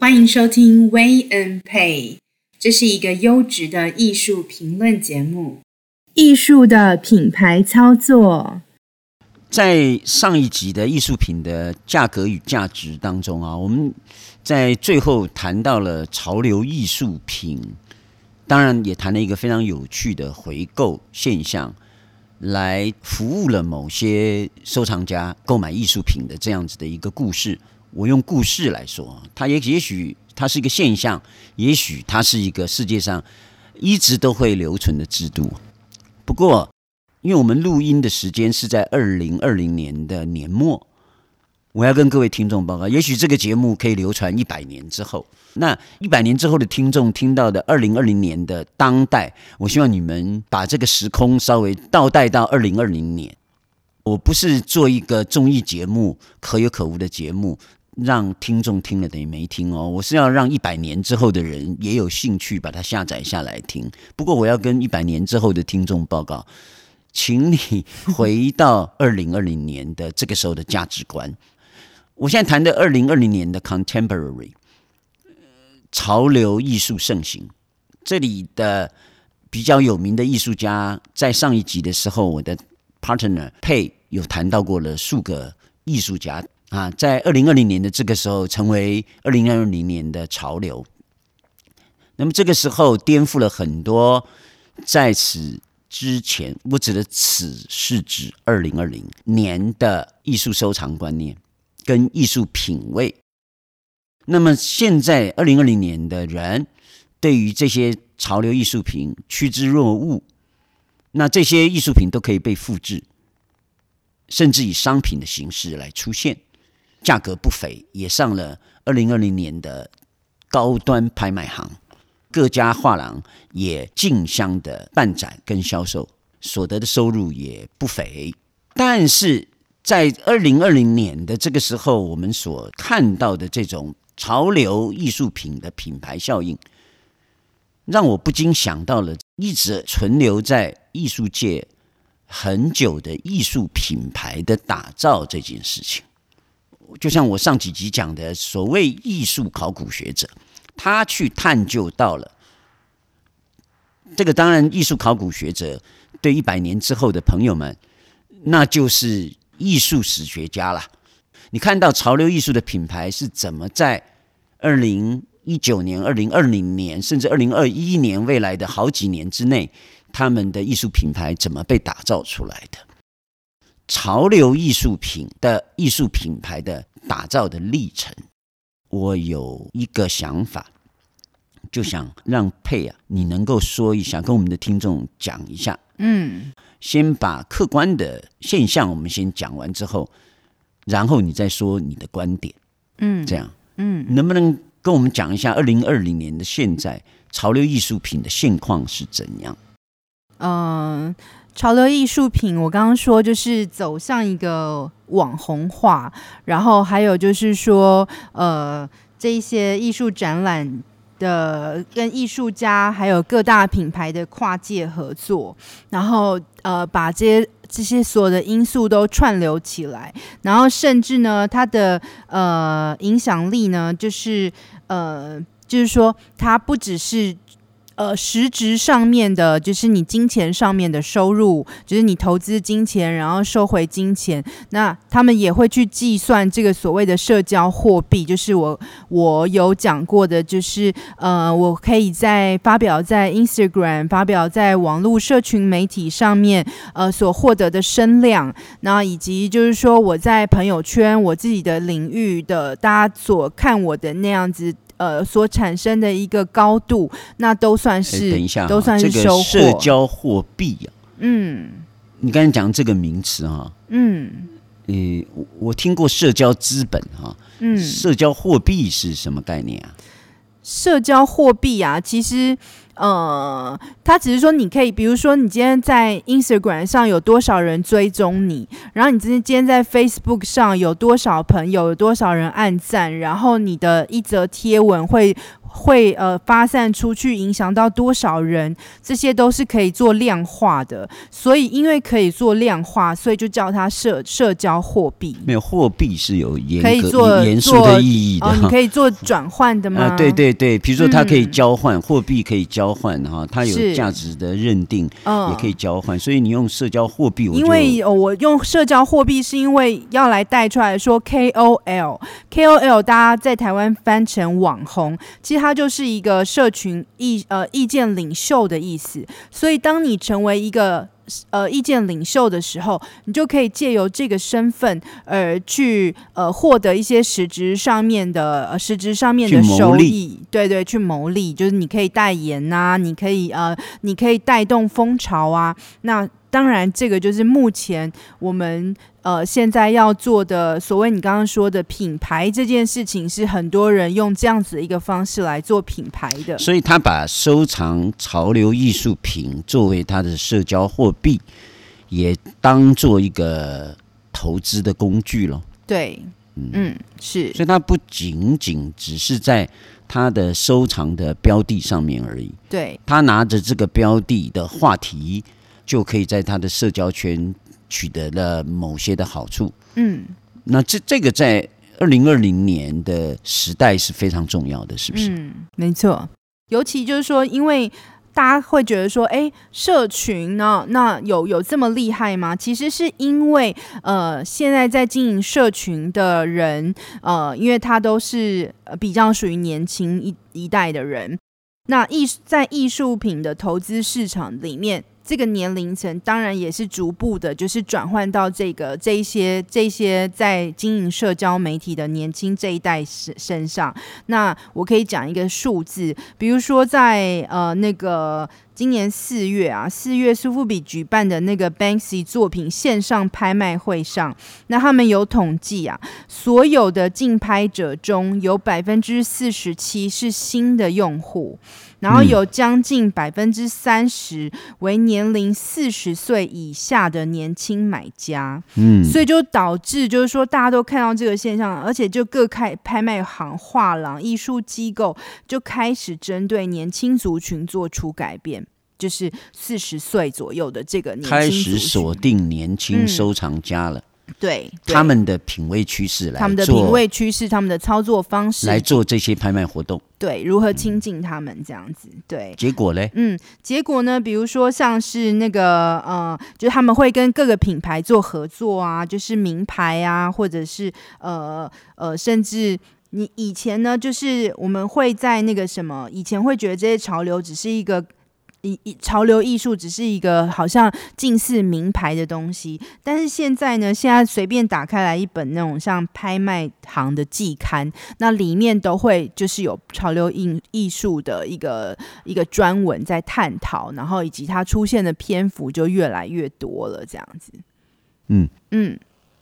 欢迎收听 Way and Pay 这是一个优质的艺术评论节目，艺术的品牌操作。在上一集的艺术品的价格与价值当中啊，我们在最后谈到了潮流艺术品，当然也谈了一个非常有趣的回购现象，来服务了某些收藏家购买艺术品的这样子的一个故事。我用故事来说，它也也许它是一个现象，也许它是一个世界上一直都会留存的制度。不过，因为我们录音的时间是在二零二零年的年末，我要跟各位听众报告，也许这个节目可以流传一百年之后，那一百年之后的听众听到的二零二零年的当代，我希望你们把这个时空稍微倒带到二零二零年。我不是做一个综艺节目，可有可无的节目，让听众听了等于没听哦。我是要让一百年之后的人也有兴趣把它下载下来听。不过我要跟一百年之后的听众报告。请你回到二零二零年的这个时候的价值观。我现在谈的二零二零年的 contemporary 潮流艺术盛行，这里的比较有名的艺术家，在上一集的时候，我的 partner 佩有谈到过了数个艺术家啊，在二零二零年的这个时候，成为二零二零年的潮流。那么这个时候颠覆了很多在此。之前，我指的此是指二零二零年的艺术收藏观念跟艺术品味。那么现在二零二零年的人对于这些潮流艺术品趋之若鹜，那这些艺术品都可以被复制，甚至以商品的形式来出现，价格不菲，也上了二零二零年的高端拍卖行。各家画廊也竞相的办展跟销售，所得的收入也不菲。但是在二零二零年的这个时候，我们所看到的这种潮流艺术品的品牌效应，让我不禁想到了一直存留在艺术界很久的艺术品牌的打造这件事情。就像我上几集讲的，所谓艺术考古学者。他去探究到了这个，当然，艺术考古学者对一百年之后的朋友们，那就是艺术史学家了。你看到潮流艺术的品牌是怎么在二零一九年、二零二零年，甚至二零二一年未来的好几年之内，他们的艺术品牌怎么被打造出来的？潮流艺术品的艺术品牌的打造的历程。我有一个想法，就想让佩啊，你能够说一下，跟我们的听众讲一下。嗯，先把客观的现象我们先讲完之后，然后你再说你的观点。嗯，这样，嗯，能不能跟我们讲一下二零二零年的现在潮流艺术品的现况是怎样？嗯。潮流艺术品，我刚刚说就是走向一个网红化，然后还有就是说，呃，这一些艺术展览的跟艺术家还有各大品牌的跨界合作，然后呃，把这些这些所有的因素都串流起来，然后甚至呢，它的呃影响力呢，就是呃，就是说它不只是。呃，实质上面的，就是你金钱上面的收入，就是你投资金钱，然后收回金钱。那他们也会去计算这个所谓的社交货币，就是我我有讲过的，就是呃，我可以在发表在 Instagram，发表在网络社群媒体上面，呃，所获得的声量，那以及就是说我在朋友圈我自己的领域的大家所看我的那样子。呃，所产生的一个高度，那都算是，等一下，都算是收获。这个社交货币啊，嗯，你刚才讲这个名词哈，嗯，呃，我听过社交资本哈，嗯，社交货币是什么概念啊？社交货币啊，其实。呃，他只是说你可以，比如说你今天在 Instagram 上有多少人追踪你，然后你今天今天在 Facebook 上有多少朋友，有多少人按赞，然后你的一则贴文会会呃发散出去，影响到多少人，这些都是可以做量化的。所以因为可以做量化，所以就叫它社社交货币。没有货币是有严可以做严肃的意义的，哦，你可以做转换的吗？啊，对对对，比如说它可以交换、嗯、货币，可以交换哈，它有价值的认定，也可以交换。所以你用社交货币，因为我用社交货币是因为要来带出来说 KOL，KOL 大家在台湾翻成网红，其实。它就是一个社群意呃意见领袖的意思，所以当你成为一个呃意见领袖的时候，你就可以借由这个身份而去呃获得一些实质上面的呃实质上面的收益，对对，去牟利，就是你可以代言呐、啊，你可以呃你可以带动风潮啊，那。当然，这个就是目前我们呃现在要做的所谓你刚刚说的品牌这件事情，是很多人用这样子的一个方式来做品牌的。所以他把收藏潮流艺术品作为他的社交货币，也当做一个投资的工具了。对，嗯，嗯，是。所以他不仅仅只是在他的收藏的标的上面而已。对，他拿着这个标的的话题。就可以在他的社交圈取得了某些的好处。嗯，那这这个在二零二零年的时代是非常重要的，是不是？嗯，没错。尤其就是说，因为大家会觉得说，哎，社群呢，那有有这么厉害吗？其实是因为，呃，现在在经营社群的人，呃，因为他都是比较属于年轻一一代的人，那艺在艺术品的投资市场里面。这个年龄层当然也是逐步的，就是转换到这个这一些这些在经营社交媒体的年轻这一代身身上。那我可以讲一个数字，比如说在呃那个。今年四月啊，四月苏富比举办的那个 Banksy 作品线上拍卖会上，那他们有统计啊，所有的竞拍者中有百分之四十七是新的用户，然后有将近百分之三十为年龄四十岁以下的年轻买家。嗯，所以就导致就是说大家都看到这个现象，而且就各开拍卖行、画廊、艺术机构就开始针对年轻族群做出改变。就是四十岁左右的这个年轻开始锁定年轻收藏家了，嗯、对，对。他们的品味趋势来，他们的品味趋势，他们的操作方式。来做这些拍卖活动，对，如何亲近他们这样子，对，结果嘞，嗯，结果呢，比如说像是那个呃，就是他们会跟各个品牌做合作啊，就是名牌啊，或者是呃呃，甚至你以前呢，就是我们会在那个什么，以前会觉得这些潮流只是一个。一一潮流艺术只是一个好像近似名牌的东西，但是现在呢，现在随便打开来一本那种像拍卖行的季刊，那里面都会就是有潮流艺艺术的一个一个专文在探讨，然后以及它出现的篇幅就越来越多了，这样子。嗯嗯，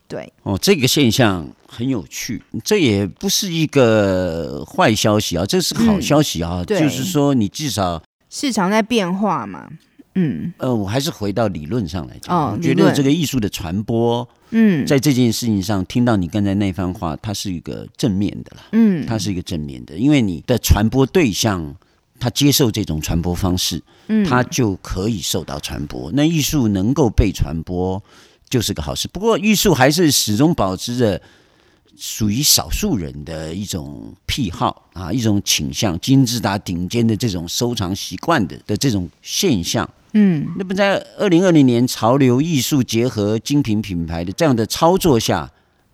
对。哦，这个现象很有趣，这也不是一个坏消息啊，这是个好消息啊，嗯，就是说你至少。市场在变化嘛，嗯，呃，我还是回到理论上来讲，哦，我觉得这个艺术的传播，嗯，在这件事情上，听到你刚才那番话，它是一个正面的了，嗯，它是一个正面的，因为你的传播对象，他接受这种传播方式，嗯，他就可以受到传播。那艺术能够被传播，就是个好事。不过，艺术还是始终保持着。属于少数人的一种癖好啊，一种倾向，金字塔顶尖的这种收藏习惯的的这种现象，嗯，那么在二零二零年潮流艺术结合精品品牌的这样的操作下，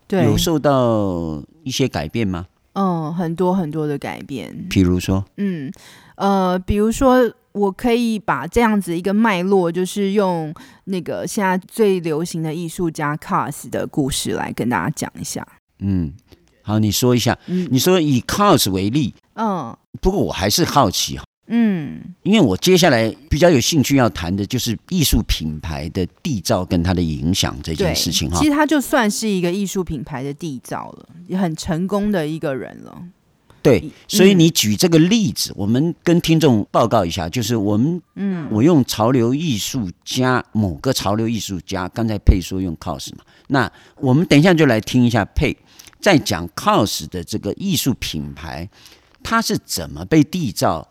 对，有受到一些改变吗？嗯，很多很多的改变。比如说，嗯，呃，比如说，我可以把这样子一个脉络，就是用那个现在最流行的艺术家 KAWS 的故事来跟大家讲一下。嗯，好，你说一下。嗯，你说以 KAWS 为例。嗯，不过我还是好奇哈。嗯，因为我接下来比较有兴趣要谈的就是艺术品牌的缔造跟它的影响这件事情哈。其实他就算是一个艺术品牌的缔造了，也很成功的一个人了。对，所以你举这个例子，嗯、我们跟听众报告一下，就是我们，嗯，我用潮流艺术家某个潮流艺术家，刚才佩说用 KAWS 嘛，那我们等一下就来听一下佩在讲 KAWS 的这个艺术品牌，它是怎么被缔造？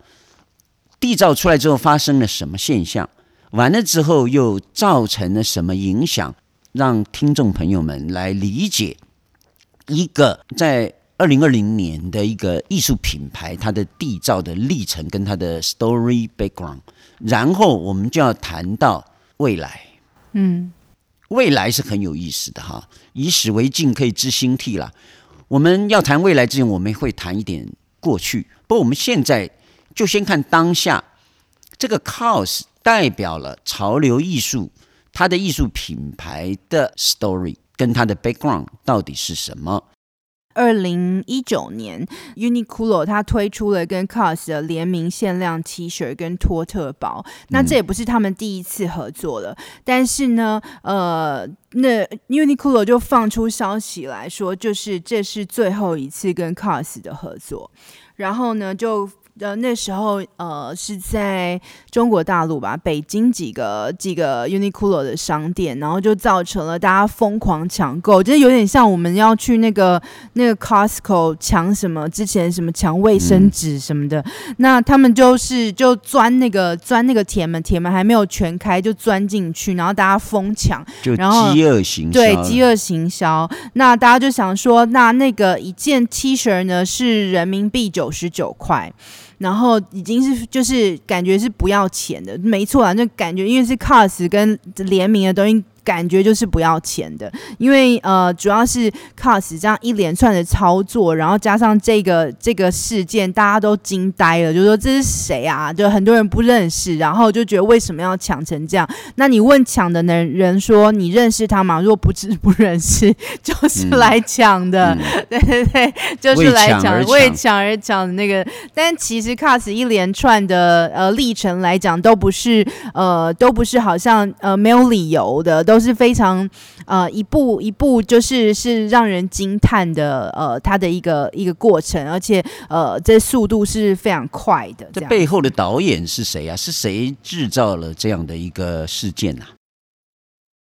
缔造出来之后发生了什么现象？完了之后又造成了什么影响？让听众朋友们来理解一个在二零二零年的一个艺术品牌它的缔造的历程跟它的 story background。然后我们就要谈到未来。嗯，未来是很有意思的哈。以史为镜，可以知兴替啦。我们要谈未来之前，我们会谈一点过去。不过我们现在。就先看当下，这个 cause 代表了潮流艺术，它的艺术品牌的 story 跟它的 background 到底是什么？二零一九年，Uniqlo 它推出了跟 KAWS 的联名限量 T 恤跟托特包，那这也不是他们第一次合作了，嗯、但是呢，呃，那 Uniqlo 就放出消息来说，就是这是最后一次跟 KAWS 的合作，然后呢就。呃，那时候呃是在中国大陆吧，北京几个几个 Uniqlo 的商店，然后就造成了大家疯狂抢购，就是有点像我们要去那个那个 Costco 抢什么，之前什么抢卫生纸什么的，嗯、那他们就是就钻那个钻那个铁门，铁门还没有全开就钻进去，然后大家疯抢，然后饥饿行销，对，饥饿行销，那大家就想说，那那个一件 T 恤呢是人民币九十九块。然后已经是就是感觉是不要钱的，没错啊，那感觉因为是 COS 跟联名的东西。感觉就是不要钱的，因为呃，主要是 cos 这样一连串的操作，然后加上这个这个事件，大家都惊呆了，就说这是谁啊？就很多人不认识，然后就觉得为什么要抢成这样？那你问抢的人人说你认识他吗？如果不知不认识，就是来抢的，对对对，就是来抢，为抢而抢的那个。但其实 cos 一连串的呃历程来讲，都不是呃都不是好像呃没有理由的。都都是非常呃一步一步，就是是让人惊叹的呃，它的一个一个过程，而且呃，这速度是非常快的。这背后的导演是谁啊？是谁制造了这样的一个事件啊？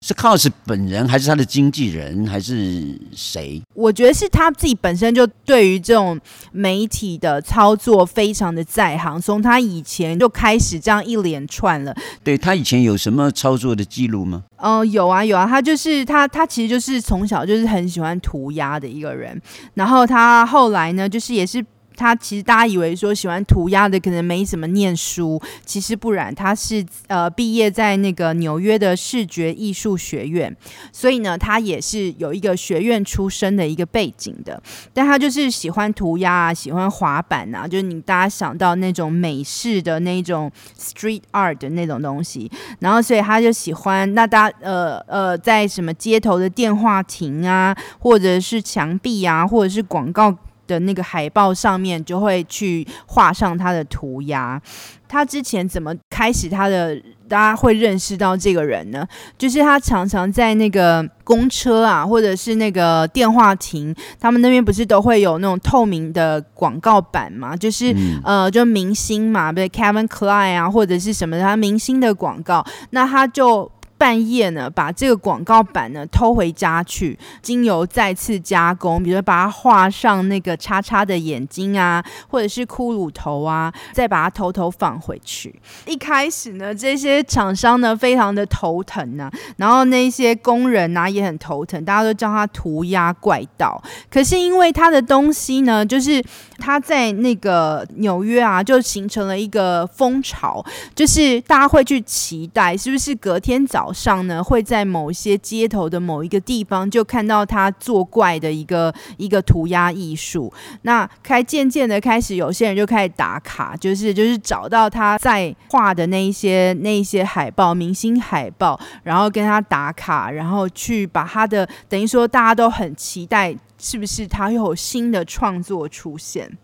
是 KAWS 本人，还是他的经纪人，还是谁？我觉得是他自己本身就对于这种媒体的操作非常的在行，从他以前就开始这样一连串了。对，他以前有什么操作的记录吗？嗯、呃，有啊有啊，他就是他他其实就是从小就是很喜欢涂鸦的一个人，然后他后来呢，就是也是。他其实大家以为说喜欢涂鸦的可能没怎么念书，其实不然，他是呃毕业在那个纽约的视觉艺术学院，所以呢，他也是有一个学院出身的一个背景的。但他就是喜欢涂鸦啊，喜欢滑板啊，就是你大家想到那种美式的那种 street art 的那种东西，然后所以他就喜欢。那大呃呃在什么街头的电话亭啊，或者是墙壁啊，或者是广告。的那个海报上面就会去画上他的涂鸦。他之前怎么开始他的？大家会认识到这个人呢？就是他常常在那个公车啊，或者是那个电话亭，他们那边不是都会有那种透明的广告板嘛？就是、嗯、呃，就明星嘛，比如 Kevin Klein 啊，或者是什么他明星的广告，那他就。半夜呢，把这个广告板呢偷回家去，经由再次加工，比如把它画上那个叉叉的眼睛啊，或者是骷髅头啊，再把它偷偷放回去。一开始呢，这些厂商呢非常的头疼呢、然后那些工人呢、也很头疼，大家都叫他涂鸦怪盗。可是因为他的东西呢，就是他在那个纽约啊，就形成了一个风潮，就是大家会去期待，是不是隔天早上呢，会在某些街头的某一个地方就看到他作怪的一个一个涂鸦艺术。那开渐渐的开始，有些人就开始打卡，就是就是找到他在画的那一些那一些海报、明星海报，然后跟他打卡，然后去把他的等于说大家都很期待，是不是他又有新的创作出现？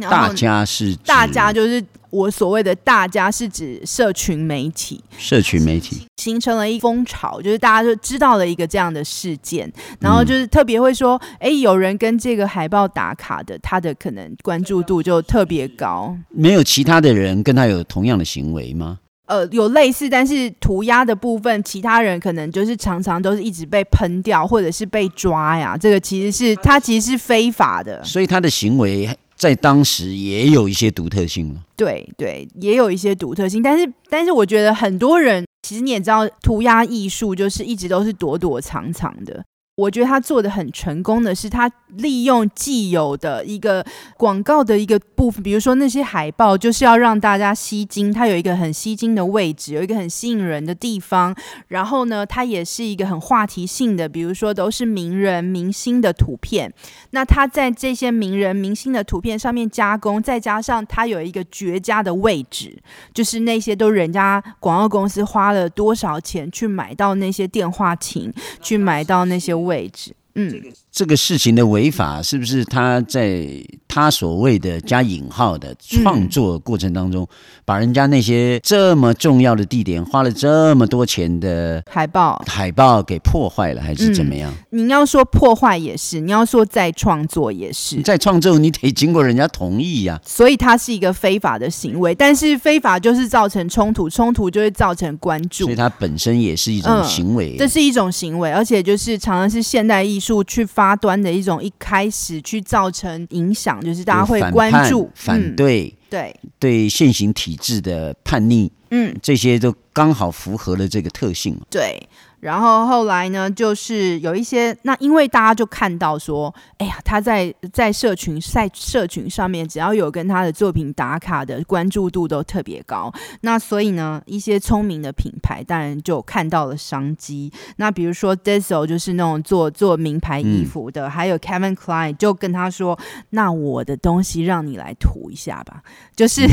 大家是大家就是我所谓的大家是指社群媒体，社群媒体形成了一风潮，就是大家就知道了一个这样的事件，然后就是特别会说，哎、嗯，有人跟这个海报打卡的，他的可能关注度就特别高。没有其他的人跟他有同样的行为吗？呃，有类似，但是涂鸦的部分，其他人可能就是常常都是一直被喷掉，或者是被抓呀。这个其实是他其实是非法的，所以他的行为在当时也有一些独特性了。对对，也有一些独特性，但是但是我觉得很多人其实你也知道，涂鸦艺术就是一直都是躲躲藏藏的。我觉得他做的很成功的是，他利用既有的一个广告的一个部分，比如说那些海报，就是要让大家吸睛，它有一个很吸睛的位置，有一个很吸引人的地方。然后呢，它也是一个很话题性的，比如说都是名人明星的图片。那他在这些名人明星的图片上面加工，再加上他有一个绝佳的位置，就是那些都人家广告公司花了多少钱去买到那些电话亭，去买到那些。位置，嗯，这个事情的违法是不是他在他所谓的加引号的创作过程当中，嗯、把人家那些这么重要的地点花了这么多钱的海报海报给破坏了，还是怎么样？嗯、你要说破坏也是，你要说再创作也是。再创作你得经过人家同意呀、啊，所以它是一个非法的行为。但是非法就是造成冲突，冲突就会造成关注，所以它本身也是一种行为、嗯。这是一种行为，而且就是常常是现代艺术去发端的一种，一开始去造成影响。就是大家会关注、反，反对、嗯、对对现行体制的叛逆，嗯，这些都刚好符合了这个特性。对。然后后来呢，就是有一些那，因为大家就看到说，哎呀，他在在社群在社群上面，只要有跟他的作品打卡的关注度都特别高。那所以呢，一些聪明的品牌当然就看到了商机。那比如说 Diesel 就是那种做做名牌衣服的，嗯、还有 Kevin Klein 就跟他说：“那我的东西让你来涂一下吧。”就是。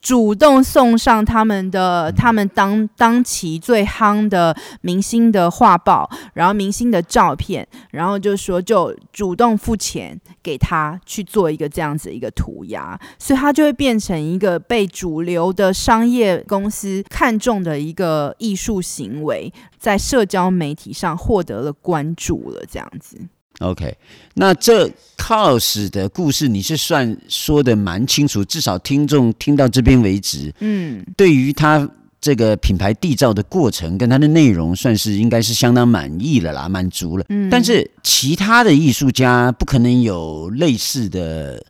主动送上他们的他们当当期最夯的明星的画报，然后明星的照片，然后就说就主动付钱给他去做一个这样子一个涂鸦，所以他就会变成一个被主流的商业公司看中的一个艺术行为，在社交媒体上获得了关注了，这样子。OK，那这 KAWS 的故事你是算说的蛮清楚，至少听众听到这边为止，嗯，对于他这个品牌缔造的过程跟他的内容，算是应该是相当满意了啦，满足了。嗯，但是其他的艺术家不可能有类似的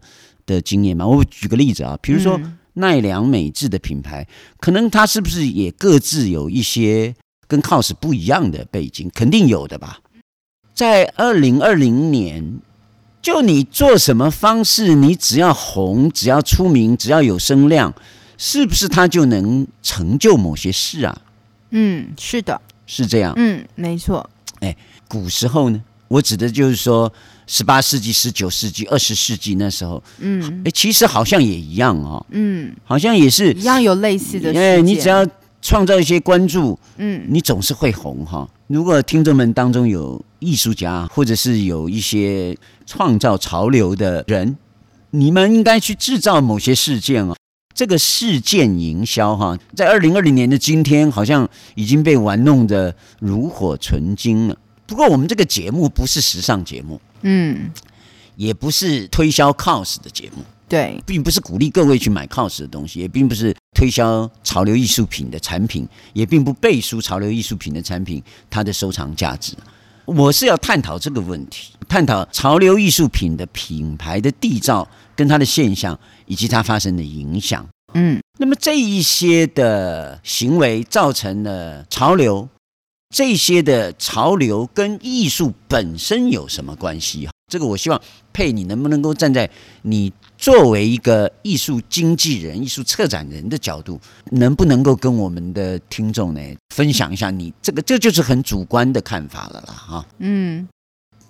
的经验嘛？我举个例子啊，比如说奈良美智的品牌，可能他是不是也各自有一些跟 KAWS 不一样的背景？肯定有的吧。在二零二零年，就你做什么方式，你只要红，只要出名，只要有声量，是不是他就能成就某些事啊？嗯，是的，是这样。嗯，没错。哎，古时候呢，我指的就是说，十八世纪、十九世纪、二十世纪那时候，嗯，哎，其实好像也一样哦。嗯，好像也是一样有类似的。哎，你只要创造一些关注，嗯，你总是会红哈。如果听众们当中有艺术家，或者是有一些创造潮流的人，你们应该去制造某些事件哦。这个事件营销哈，在二零二零年的今天，好像已经被玩弄的炉火纯青了。不过，我们这个节目不是时尚节目，嗯，也不是推销 KAWS 的节目。对，并不是鼓励各位去买 KAWS 的东西，也并不是推销潮流艺术品的产品，也并不背书潮流艺术品的产品它的收藏价值。我是要探讨这个问题，探讨潮流艺术品的品牌的缔造跟它的现象以及它发生的影响。嗯，那么这一些的行为造成了潮流，这些的潮流跟艺术本身有什么关系？这个我希望佩，你能不能够站在你作为一个艺术经纪人、艺术策展人的角度，能不能够跟我们的听众呢分享一下你这个，这就是很主观的看法了啦，哈。嗯，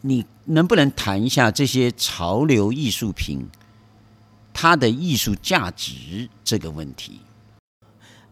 你能不能谈一下这些潮流艺术品它的艺术价值这个问题？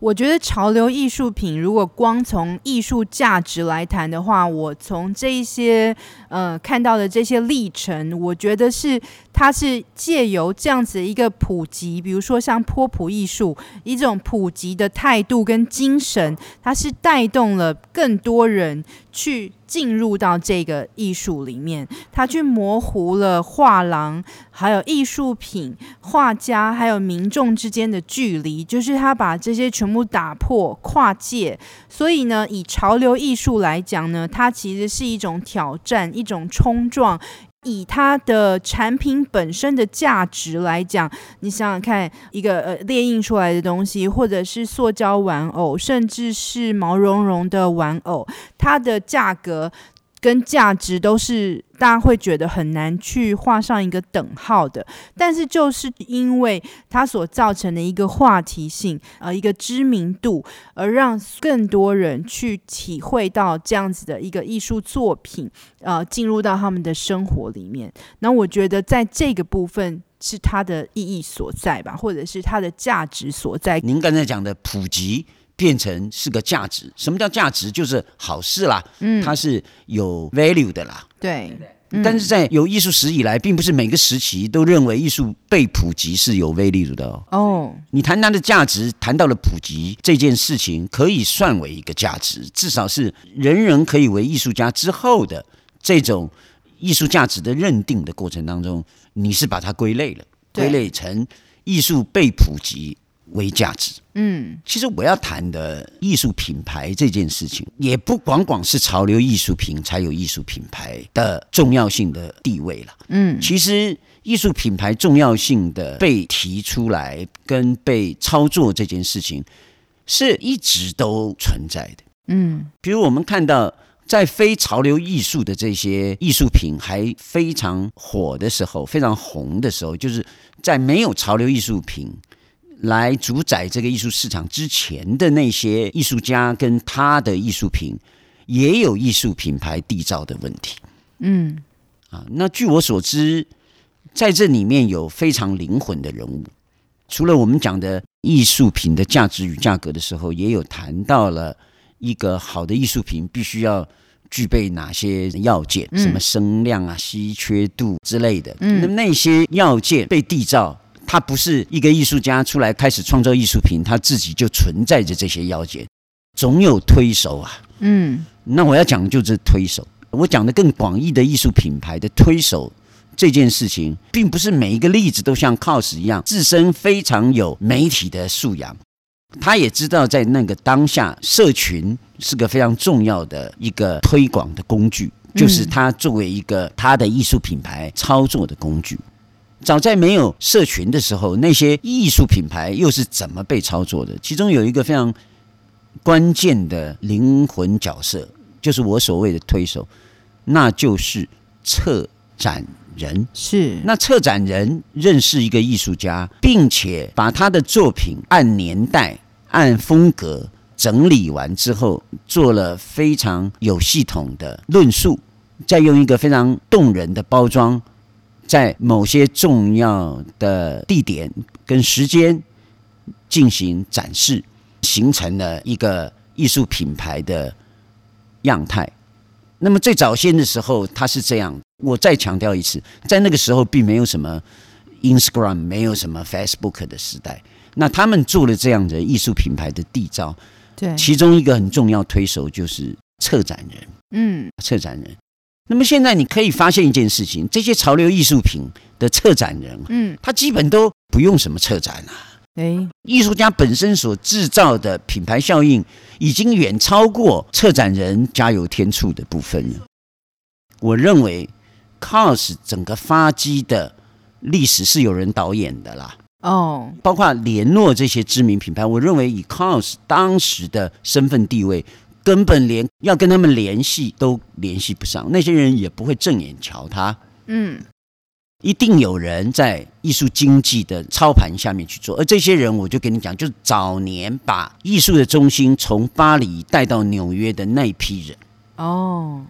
我觉得潮流艺术品，如果光从艺术价值来谈的话，我从这些呃看到的这些历程，我觉得是它是借由这样子一个普及，比如说像波普艺术一种普及的态度跟精神，它是带动了更多人去。进入到这个艺术里面，他去模糊了画廊、还有艺术品、画家还有民众之间的距离，就是他把这些全部打破、跨界。所以呢，以潮流艺术来讲呢，它其实是一种挑战、一种冲撞。以它的产品本身的价值来讲，你想想看，一个呃列印出来的东西，或者是塑胶玩偶，甚至是毛茸茸的玩偶，它的价格。跟价值都是大家会觉得很难去画上一个等号的，但是就是因为它所造成的一个话题性，呃，一个知名度，而让更多人去体会到这样子的一个艺术作品，呃，进入到他们的生活里面。那我觉得在这个部分是它的意义所在吧，或者是它的价值所在。您刚才讲的普及。变成是个价值，什么叫价值？就是好事啦，嗯，它是有 value 的啦，对。嗯、但是在有艺术史以来，并不是每个时期都认为艺术被普及是有 value 的哦。哦，你谈它的价值，谈到了普及这件事情，可以算为一个价值，至少是人人可以为艺术家之后的这种艺术价值的认定的过程当中，你是把它归类了，归类成艺术被普及。为价值，嗯，其实我要谈的艺术品牌这件事情，也不光光是潮流艺术品才有艺术品牌的重要性的地位了，嗯，其实艺术品牌重要性的被提出来跟被操作这件事情，是一直都存在的，嗯，比如我们看到在非潮流艺术的这些艺术品还非常火的时候，非常红的时候，就是在没有潮流艺术品。来主宰这个艺术市场之前的那些艺术家跟他的艺术品，也有艺术品牌缔造的问题。嗯，啊，那据我所知，在这里面有非常灵魂的人物。除了我们讲的艺术品的价值与价格的时候，也有谈到了一个好的艺术品必须要具备哪些要件，什么声量啊、稀缺度之类的。嗯，那那些要件被缔造。他不是一个艺术家出来开始创造艺术品，他自己就存在着这些要件，总有推手啊。嗯，那我要讲的就是推手。我讲的更广义的艺术品牌的推手这件事情，并不是每一个例子都像 KAWS 一样，自身非常有媒体的素养。他也知道在那个当下，社群是个非常重要的一个推广的工具，就是他作为一个他的艺术品牌操作的工具。早在没有社群的时候，那些艺术品牌又是怎么被操作的？其中有一个非常关键的灵魂角色，就是我所谓的推手，那就是策展人。是，那策展人认识一个艺术家，并且把他的作品按年代、按风格整理完之后，做了非常有系统的论述，再用一个非常动人的包装。在某些重要的地点跟时间进行展示，形成了一个艺术品牌的样态。那么最早先的时候，它是这样。我再强调一次，在那个时候并没有什么 Instagram，没有什么 Facebook 的时代。那他们做了这样的艺术品牌的缔造，对，其中一个很重要推手就是策展人。嗯，策展人。那么现在你可以发现一件事情，这些潮流艺术品的策展人，嗯，他基本都不用什么策展啊，诶，艺术家本身所制造的品牌效应，已经远超过策展人加油添醋的部分了。我认为，KAWS 整个发迹的历史是有人导演的啦，哦，包括联络这些知名品牌，我认为以 KAWS 当时的身份地位。根本连要跟他们联系都联系不上，那些人也不会正眼瞧他。嗯，一定有人在艺术经济的操盘下面去做，而这些人，我就跟你讲，就是早年把艺术的中心从巴黎带到纽约的那一批人。哦，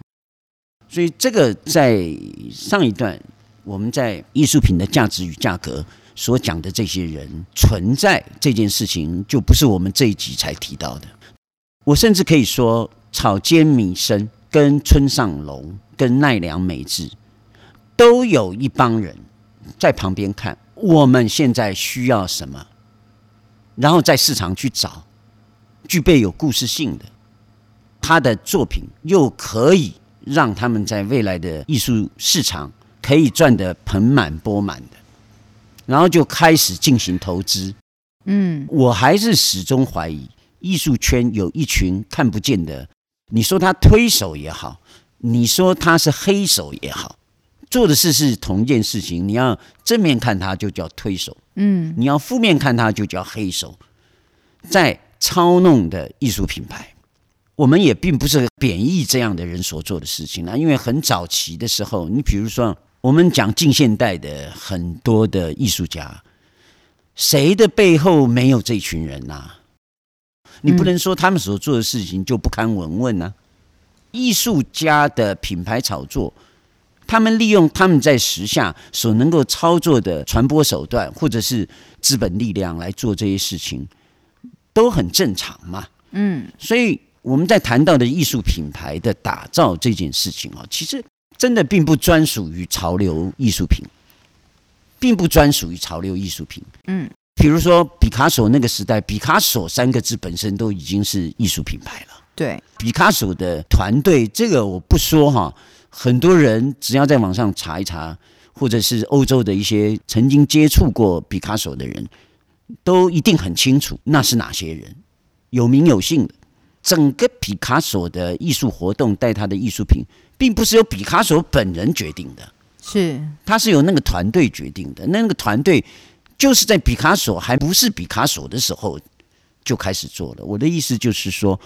所以这个在上一段我们在艺术品的价值与价格所讲的这些人存在这件事情，就不是我们这一集才提到的。我甚至可以说，草间弥生、跟村上隆、跟奈良美智，都有一帮人在旁边看。我们现在需要什么？然后在市场去找具备有故事性的，他的作品又可以让他们在未来的艺术市场可以赚得盆满钵满的，然后就开始进行投资。嗯，我还是始终怀疑。艺术圈有一群看不见的，你说他推手也好，你说他是黑手也好，做的事是同一件事情，你要正面看他就叫推手，嗯，你要负面看他就叫黑手，在操弄的艺术品牌，我们也并不是贬义这样的人所做的事情啊。因为很早期的时候，你比如说我们讲近现代的很多的艺术家，谁的背后没有这群人呐、啊？你不能说他们所做的事情就不堪闻问呐。艺术家的品牌炒作。他们利用他们在时下所能够操作的传播手段，或者是资本力量来做这些事情，都很正常嘛。嗯，所以我们在谈到的艺术品牌的打造这件事情啊，其实真的并不专属于潮流艺术品，并不专属于潮流艺术品。嗯，比如说毕卡索那个时代，毕卡索三个字本身都已经是艺术品牌了。对，毕卡索的团队，这个我不说哈。很多人只要在网上查一查，或者是欧洲的一些曾经接触过毕卡索的人，都一定很清楚那是哪些人，有名有姓的。整个毕卡索的艺术活动带他的艺术品，并不是由毕卡索本人决定的，是他是由那个团队决定的。那个团队就是在毕卡索还不是毕卡索的时候就开始做了。我的意思就是说，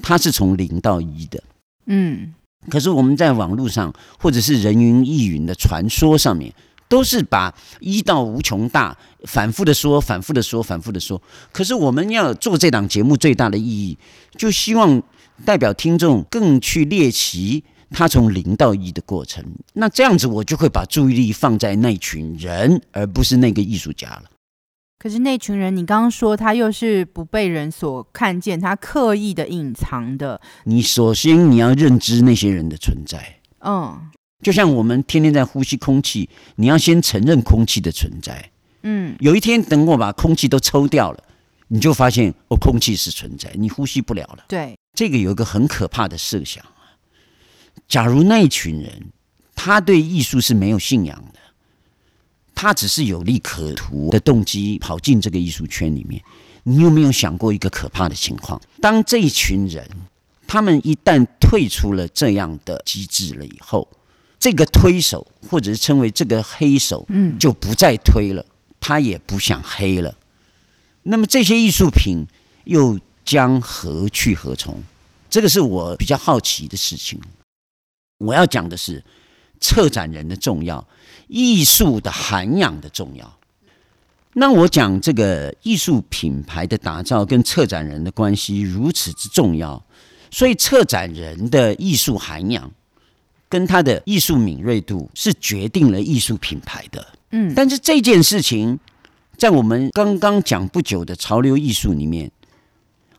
他是从零到一的。嗯。可是我们在网络上，或者是人云亦云的传说上面，都是把一到无穷大反复的说，反复的说，反复的说。可是我们要做这档节目最大的意义，就希望代表听众更去猎奇他从零到一的过程。那这样子，我就会把注意力放在那群人，而不是那个艺术家了。可是那群人，你刚刚说他又是不被人所看见，他刻意的隐藏的。你首先你要认知那些人的存在。嗯，就像我们天天在呼吸空气，你要先承认空气的存在。嗯，有一天等我把空气都抽掉了，你就发现哦，空气是存在，你呼吸不了了。对，这个有一个很可怕的设想啊。假如那一群人他对艺术是没有信仰的。他只是有利可图的动机跑进这个艺术圈里面，你有没有想过一个可怕的情况？当这一群人他们一旦退出了这样的机制了以后，这个推手或者是称为这个黑手，嗯，就不再推了，他也不想黑了。那么这些艺术品又将何去何从？这个是我比较好奇的事情。我要讲的是策展人的重要。艺术的涵养的重要。那我讲这个艺术品牌的打造跟策展人的关系如此之重要，所以策展人的艺术涵养跟他的艺术敏锐度是决定了艺术品牌的。嗯，但是这件事情在我们刚刚讲不久的潮流艺术里面，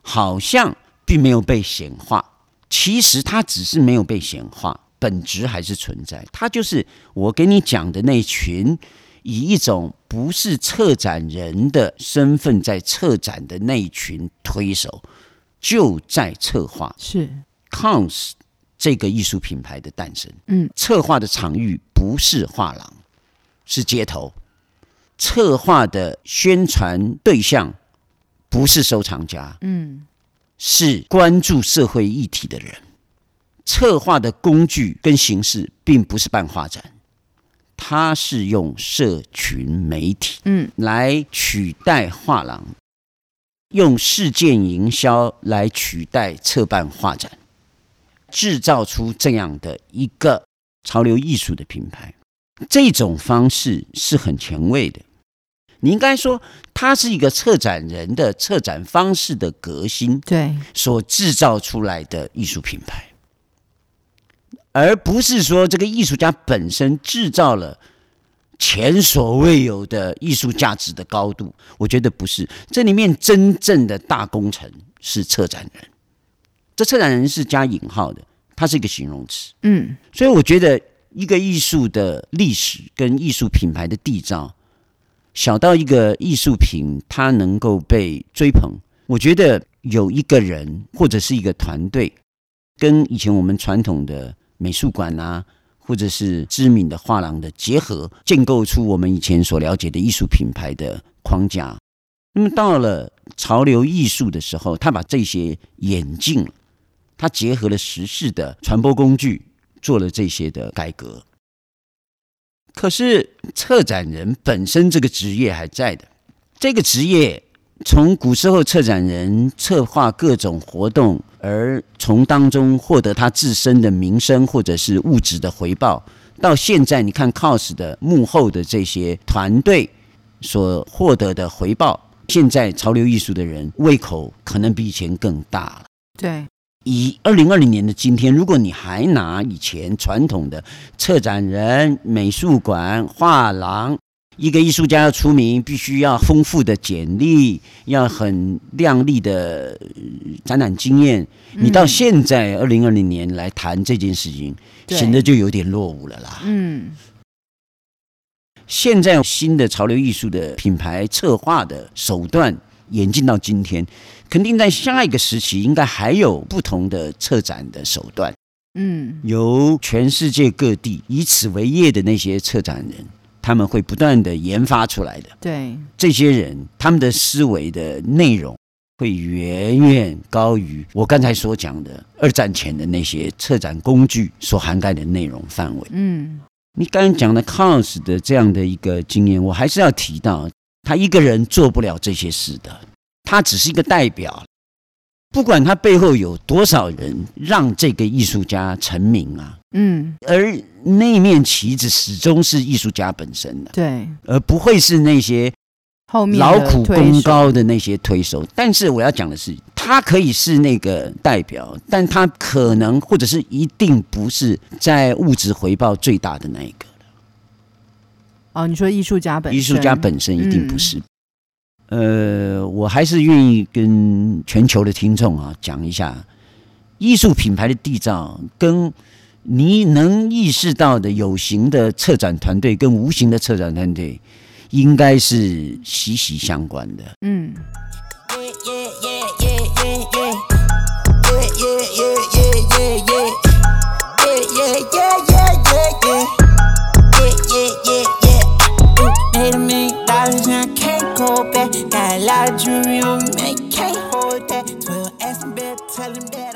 好像并没有被显化。其实它只是没有被显化。本质还是存在，他就是我给你讲的那群以一种不是策展人的身份在策展的那一群推手，就在策划。是。Cons 这个艺术品牌的诞生。嗯，策划的场域不是画廊，是街头；策划的宣传对象不是收藏家，嗯，是关注社会议题的人。策划的工具跟形式并不是办画展，它是用社群媒体，嗯，来取代画廊，用事件营销来取代策办画展，制造出这样的一个潮流艺术的品牌。这种方式是很前卫的，你应该说，它是一个策展人的策展方式的革新，对，所制造出来的艺术品牌。而不是说这个艺术家本身制造了前所未有的艺术价值的高度，我觉得不是。这里面真正的大工程是策展人，这策展人是加引号的，它是一个形容词。嗯，所以我觉得一个艺术的历史跟艺术品牌的缔造，小到一个艺术品它能够被追捧，我觉得有一个人或者是一个团队，跟以前我们传统的。美术馆啊，或者是知名的画廊的结合，建构出我们以前所了解的艺术品牌的框架。那么到了潮流艺术的时候，他把这些演进，他结合了时事的传播工具，做了这些的改革。可是策展人本身这个职业还在的，这个职业从古时候策展人策划各种活动，而从当中获得他自身的名声或者是物质的回报，到现在你看 COS 的幕后的这些团队所获得的回报，现在潮流艺术的人胃口可能比以前更大了。对。以二零二零年的今天，如果你还拿以前传统的策展人、美术馆、画廊，一个艺术家要出名，必须要丰富的简历，要很亮丽的展览经验。你到现在二零二零年来谈这件事情，显得就有点落伍了啦。嗯，现在新的潮流艺术的品牌策划的手段演进到今天。肯定在下一个时期，应该还有不同的策展的手段。嗯，由全世界各地以此为业的那些策展人，他们会不断的研发出来的。对，这些人他们的思维的内容会远远高于我刚才所讲的二战前的那些策展工具所涵盖的内容范围。嗯，你刚才讲的 KAWS 的这样的一个经验，我还是要提到，他一个人做不了这些事的。他只是一个代表，不管他背后有多少人让这个艺术家成名啊，嗯，而那面旗子始终是艺术家本身的，对，而不会是那些后面劳苦功高的那些推手。但是我要讲的是，他可以是那个代表，但他可能或者是一定不是在物质回报最大的那一个。哦，你说艺术家本身，艺术家本身一定不是。嗯呃，我还是愿意跟全球的听众啊讲一下，艺术品牌的缔造跟你能意识到的有形的策展团队跟无形的策展团队，应该是息息相关的。嗯。Got a lot of jewelry on me, can't hold that. Twelve 12 S, better tell him that.